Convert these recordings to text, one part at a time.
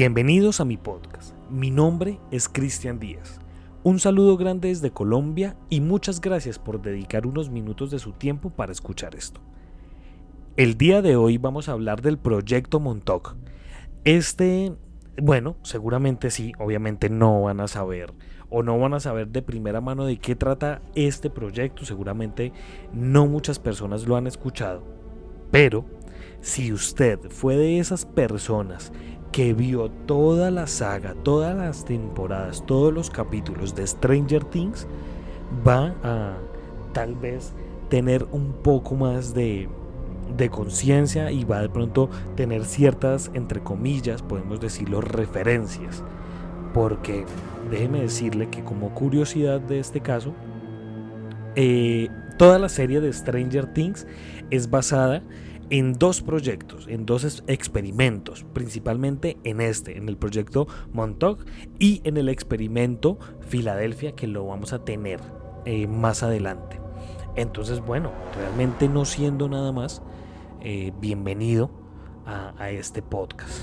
Bienvenidos a mi podcast. Mi nombre es Cristian Díaz. Un saludo grande desde Colombia y muchas gracias por dedicar unos minutos de su tiempo para escuchar esto. El día de hoy vamos a hablar del proyecto Montauk. Este, bueno, seguramente sí, obviamente no van a saber o no van a saber de primera mano de qué trata este proyecto, seguramente no muchas personas lo han escuchado, pero si usted fue de esas personas que vio toda la saga, todas las temporadas, todos los capítulos de Stranger Things, va a tal vez tener un poco más de, de conciencia y va de pronto tener ciertas, entre comillas, podemos decirlo, referencias. Porque déjeme decirle que como curiosidad de este caso, eh, toda la serie de Stranger Things es basada en dos proyectos, en dos experimentos, principalmente en este, en el proyecto Montauk y en el experimento Filadelfia que lo vamos a tener eh, más adelante. Entonces, bueno, realmente no siendo nada más, eh, bienvenido a, a este podcast.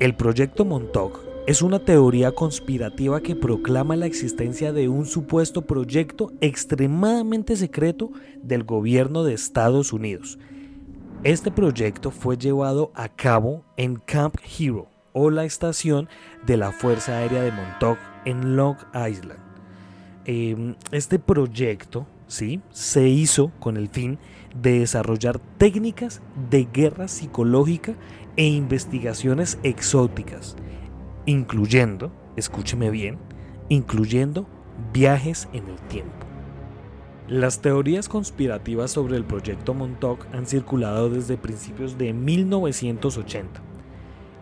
El proyecto Montauk es una teoría conspirativa que proclama la existencia de un supuesto proyecto extremadamente secreto del gobierno de Estados Unidos. Este proyecto fue llevado a cabo en Camp Hero o la estación de la Fuerza Aérea de Montauk en Long Island. Em, este proyecto ¿sí? se hizo con el fin de desarrollar técnicas de guerra psicológica e investigaciones exóticas incluyendo, escúcheme bien, incluyendo viajes en el tiempo. Las teorías conspirativas sobre el proyecto Montauk han circulado desde principios de 1980.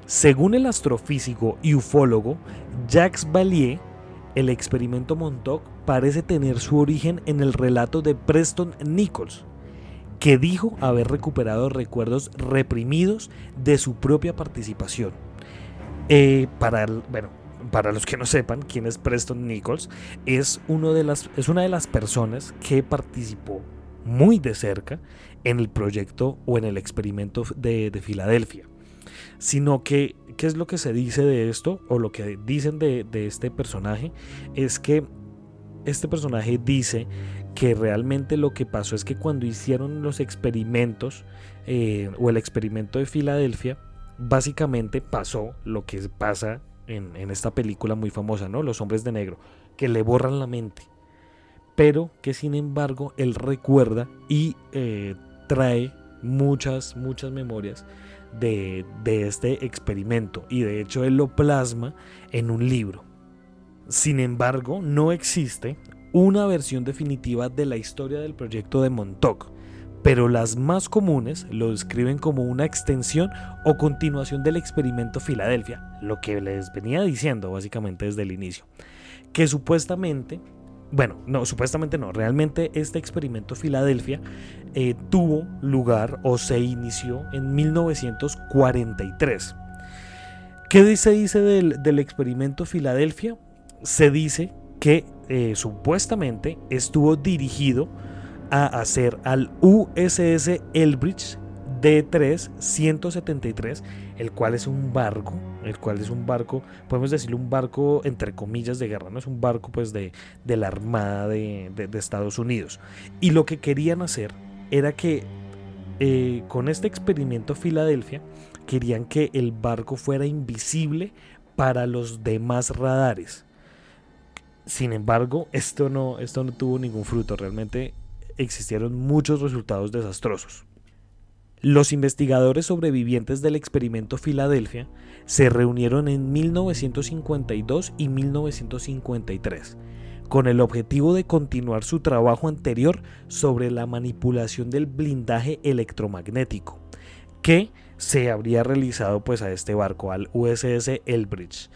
Según el astrofísico y ufólogo Jacques Valier, el experimento Montauk parece tener su origen en el relato de Preston Nichols, que dijo haber recuperado recuerdos reprimidos de su propia participación eh, para, bueno, para los que no sepan quién es Preston Nichols, es, uno de las, es una de las personas que participó muy de cerca en el proyecto o en el experimento de, Filadelfia. Sino que, ¿qué es lo que se dice de esto? O lo que dicen de, este personaje es que este personaje dice que realmente lo que pasó es que cuando hicieron los experimentos eh, o el experimento de Filadelfia, básicamente pasó lo que pasa en, esta película muy famosa, ¿no? Los hombres de negro, que le borran la mente, pero que sin embargo él recuerda y eh, trae muchas, muchas memorias de, de este experimento y de hecho él lo plasma en un libro. Sin embargo, no existe una versión definitiva de la historia del proyecto de Montauk, pero las más comunes lo describen como una extensión o continuación del experimento Filadelfia, lo que les venía diciendo básicamente desde el inicio, que supuestamente, bueno, no, supuestamente no, realmente este experimento Filadelfia eh, tuvo lugar o se inició en 1943. ¿Qué se dice del, experimento Filadelfia? Se dice que eh, supuestamente estuvo dirigido a hacer al USS Elbridge D3 173, el cual es un barco, el cual es un barco, podemos decirlo un barco entre comillas de guerra, no es un barco pues de, de la Armada de, Estados Unidos. Y lo que querían hacer era que eh, con este experimento Filadelfia querían que el barco fuera invisible para los demás radares. Sin embargo, esto no, esto no tuvo ningún fruto. Realmente existieron muchos resultados desastrosos. Los investigadores sobrevivientes del experimento Filadelfia se reunieron en 1952 y 1953 con el objetivo de continuar su trabajo anterior sobre la manipulación del blindaje electromagnético que se habría realizado pues a este barco al USS Elbridge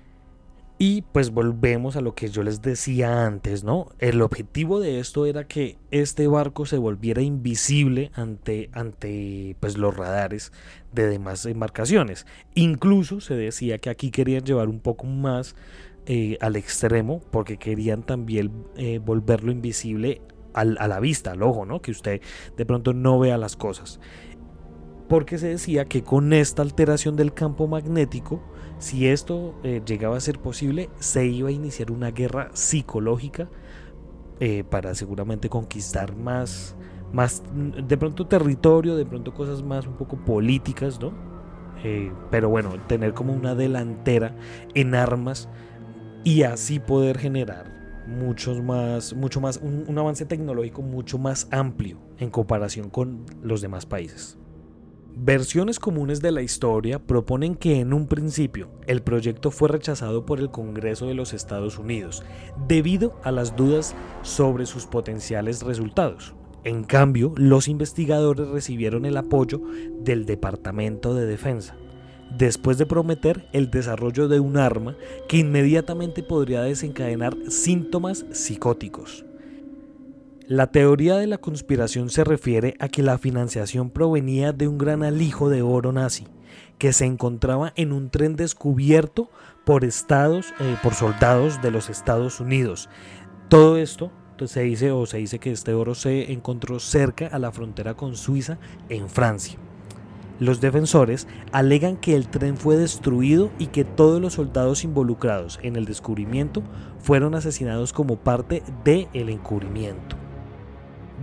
y pues volvemos a lo que yo les decía antes, ¿no? El objetivo de esto era que este barco se volviera invisible ante, ante pues, los radares de demás embarcaciones. Incluso se decía que aquí querían llevar un poco más eh, al extremo porque querían también eh, volverlo invisible a la vista, al ojo, ¿no? Que usted de pronto no vea las cosas. porque se decía que con esta alteración del campo magnético, si esto eh, llegaba a ser posible, se iba a iniciar una guerra psicológica eh, para seguramente conquistar más, más, de pronto territorio, de pronto cosas más un poco políticas, ¿no? Eh, pero bueno, tener como una delantera en armas y así poder generar muchos más, mucho más, un avance tecnológico mucho más amplio en comparación con los demás países. Versiones comunes de la historia proponen que en un principio el proyecto fue rechazado por el Congreso de los Estados Unidos debido a las dudas sobre sus potenciales resultados. En cambio, los investigadores recibieron el apoyo del Departamento de Defensa, después de prometer el desarrollo de un arma que inmediatamente podría desencadenar síntomas psicóticos. La teoría de la conspiración se refiere a que la financiación provenía de un gran alijo de oro nazi que se encontraba en un tren descubierto por estados, eh, por soldados de los Estados Unidos. Todo esto se dice o se dice que este oro se encontró cerca a la frontera con Suiza en Francia. Los defensores alegan que el tren fue destruido y que todos los soldados involucrados en el descubrimiento fueron asesinados como parte del el encubrimiento.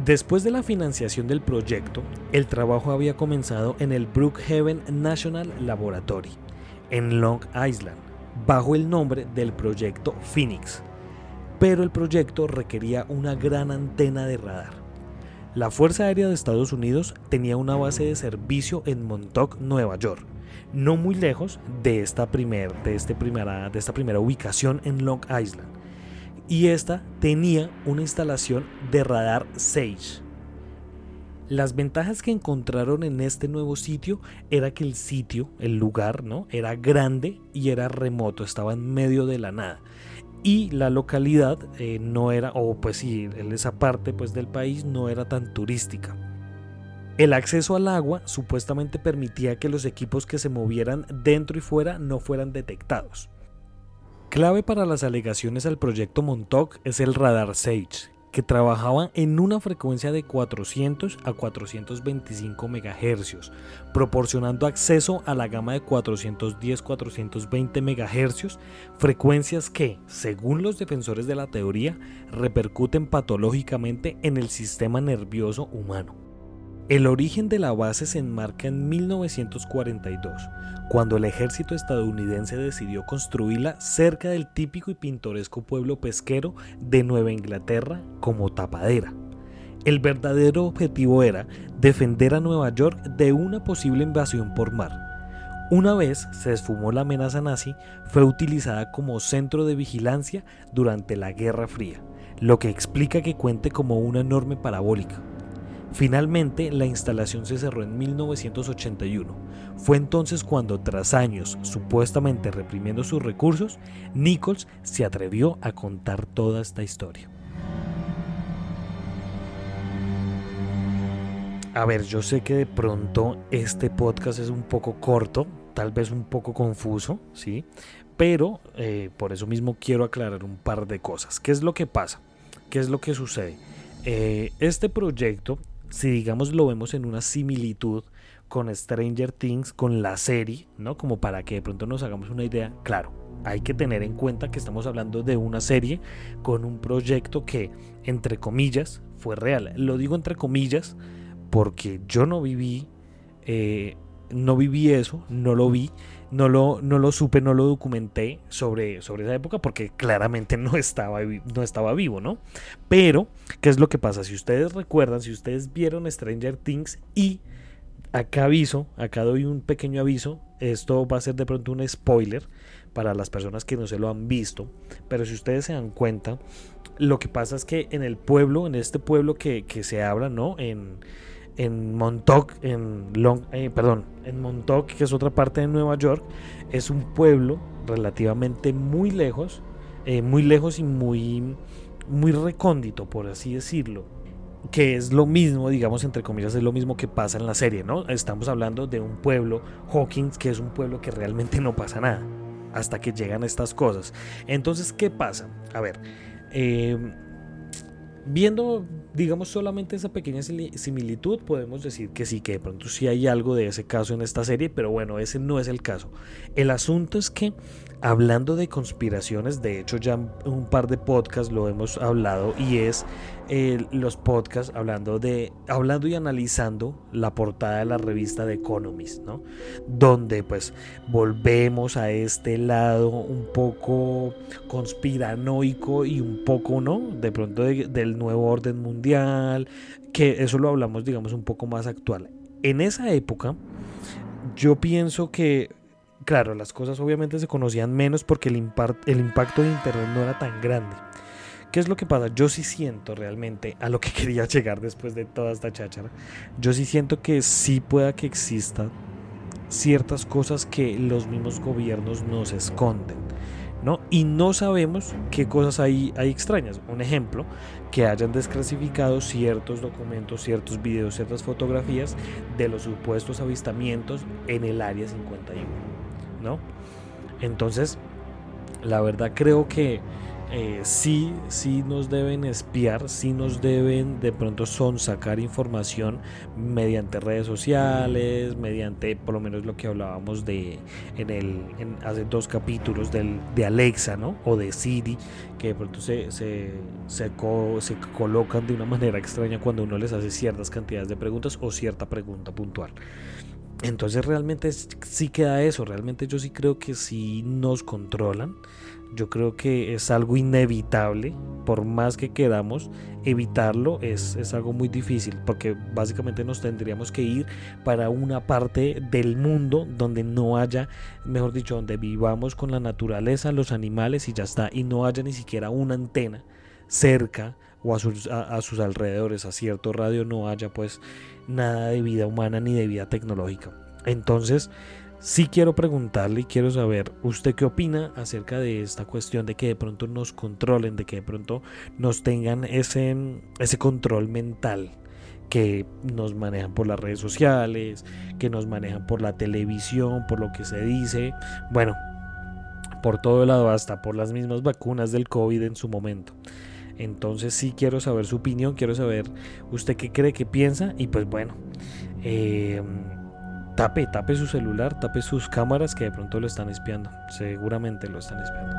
Después de la financiación del proyecto, el trabajo había comenzado en el Brookhaven National Laboratory, en Long Island, bajo el nombre del proyecto Phoenix. Pero el proyecto requería una gran antena de radar. La Fuerza Aérea de Estados Unidos tenía una base de servicio en Montauk, Nueva York, no muy lejos de esta, de, este primera, de esta primera ubicación en Long Island y esta tenía una instalación de radar Sage. Las ventajas que encontraron en este nuevo sitio era que el sitio, el lugar, ¿no? Era grande y era remoto, estaba en medio de la nada. Y la localidad eh, no era, o pues sí, en esa parte pues, del país no era tan turística. El acceso al agua supuestamente permitía que los equipos que se movieran dentro y fuera no fueran detectados. Clave para las alegaciones al proyecto Montauk es el radar SAGE, que trabajaba en una frecuencia de 400 a 425 MHz, proporcionando acceso a la gama de 410-420 MHz, frecuencias que, según los defensores de la teoría, repercuten patológicamente en el sistema nervioso humano. El origen de la base se enmarca en 1942, cuando el ejército estadounidense decidió construirla cerca del típico y pintoresco pueblo pesquero de Nueva Inglaterra como tapadera. El verdadero objetivo era defender a Nueva York de una posible invasión por mar. Una vez se esfumó la amenaza nazi, fue utilizada como centro de vigilancia durante la Guerra Fría, lo que explica que cuente como una enorme parabólica. Finalmente, la instalación se cerró en 1981. Fue entonces cuando, tras años supuestamente reprimiendo sus recursos, Nichols se atrevió a contar toda esta historia. A ver, yo sé que de pronto este podcast es un poco corto, tal vez un poco confuso, ¿sí? Pero eh, por eso mismo quiero aclarar un par de cosas. ¿Qué es lo que pasa? ¿Qué es lo que sucede? Eh, este proyecto si digamos lo vemos en una similitud con Stranger Things, con la serie, ¿no? Como para que de pronto nos hagamos una idea, claro, hay que tener en cuenta que estamos hablando de una serie con un proyecto que, entre comillas, fue real. Lo digo entre comillas porque yo no viví, eh, no viví eso, no lo vi, no lo, no lo supe, no lo documenté sobre, sobre esa época porque claramente no estaba, no estaba vivo, ¿no? Pero, ¿qué es lo que pasa? Si ustedes recuerdan, si ustedes vieron Stranger Things y acá aviso, acá doy un pequeño aviso, esto va a ser de pronto un spoiler para las personas que no se lo han visto, pero si ustedes se dan cuenta, lo que pasa es que en el pueblo, en este pueblo que, que se habla, ¿no? En en Montauk, en Long, eh, perdón, en Montauk, que es otra parte de Nueva York, es un pueblo relativamente muy lejos, eh, muy lejos y muy, muy recóndito, por así decirlo. Que es lo mismo, digamos, entre comillas, es lo mismo que pasa en la serie, ¿no? Estamos hablando de un pueblo, Hawkins, que es un pueblo que realmente no pasa nada hasta que llegan estas cosas. Entonces, ¿qué pasa? A ver, eh, viendo digamos solamente esa pequeña similitud, podemos decir que sí, que de pronto sí hay algo de ese caso en esta serie, pero bueno, ese no es el caso. El asunto es que hablando de conspiraciones, de hecho ya un par de podcasts lo hemos hablado y es eh, los podcasts hablando de hablando y analizando la portada de la revista The Economist, ¿no? Donde pues volvemos a este lado un poco conspiranoico y un poco, ¿no? De pronto del nuevo orden mundial, que eso lo hablamos digamos un poco más actual. En esa época yo pienso que claro, las cosas obviamente se conocían menos porque el, el impacto de Internet no era tan grande. ¿Qué es lo que pasa? Yo sí siento realmente a lo que quería llegar después de toda esta cháchara. Yo sí siento que sí pueda que existan ciertas cosas que los mismos gobiernos nos esconden. ¿no? Y no sabemos qué cosas hay, hay extrañas. Un ejemplo, que hayan desclasificado ciertos documentos, ciertos videos, ciertas fotografías de los supuestos avistamientos en el Área 51. ¿no? Entonces, la verdad creo que eh, sí, sí nos deben espiar, sí nos deben de pronto son sacar información mediante redes sociales, mediante por lo menos lo que hablábamos de en el hace dos capítulos del, de Alexa, ¿no? O de Siri, que de pronto se, se, se, se colocan de una manera extraña cuando uno les hace ciertas cantidades de preguntas o cierta pregunta puntual. Entonces realmente sí queda eso, realmente yo sí creo que sí nos controlan, yo creo que es algo inevitable, por más que queramos evitarlo, es, es, algo muy difícil, porque básicamente nos tendríamos que ir para una parte del mundo donde no haya, mejor dicho, donde vivamos con la naturaleza, los animales y ya está, y no haya ni siquiera una antena cerca o a sus, alrededores, a cierto radio no haya pues nada de vida humana ni de vida tecnológica. Entonces, sí quiero preguntarle y quiero saber, ¿usted qué opina acerca de esta cuestión de que de pronto nos controlen, de que de pronto nos tengan ese, ese control mental? que nos manejan por las redes sociales, que nos manejan por la televisión, por lo que se dice, bueno, por todo lado, hasta por las mismas vacunas del COVID en su momento. Entonces sí quiero saber su opinión, quiero saber usted qué cree, qué piensa y pues bueno, eh, tape, tape su celular, tape sus cámaras que de pronto lo están espiando, seguramente lo están espiando.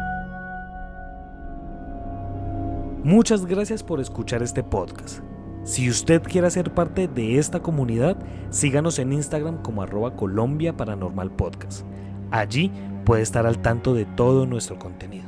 Muchas gracias por escuchar este podcast. Si usted quiere ser parte de esta comunidad, síganos en Instagram como arroba Colombia Paranormal Podcast. Allí puede estar al tanto de todo nuestro contenido.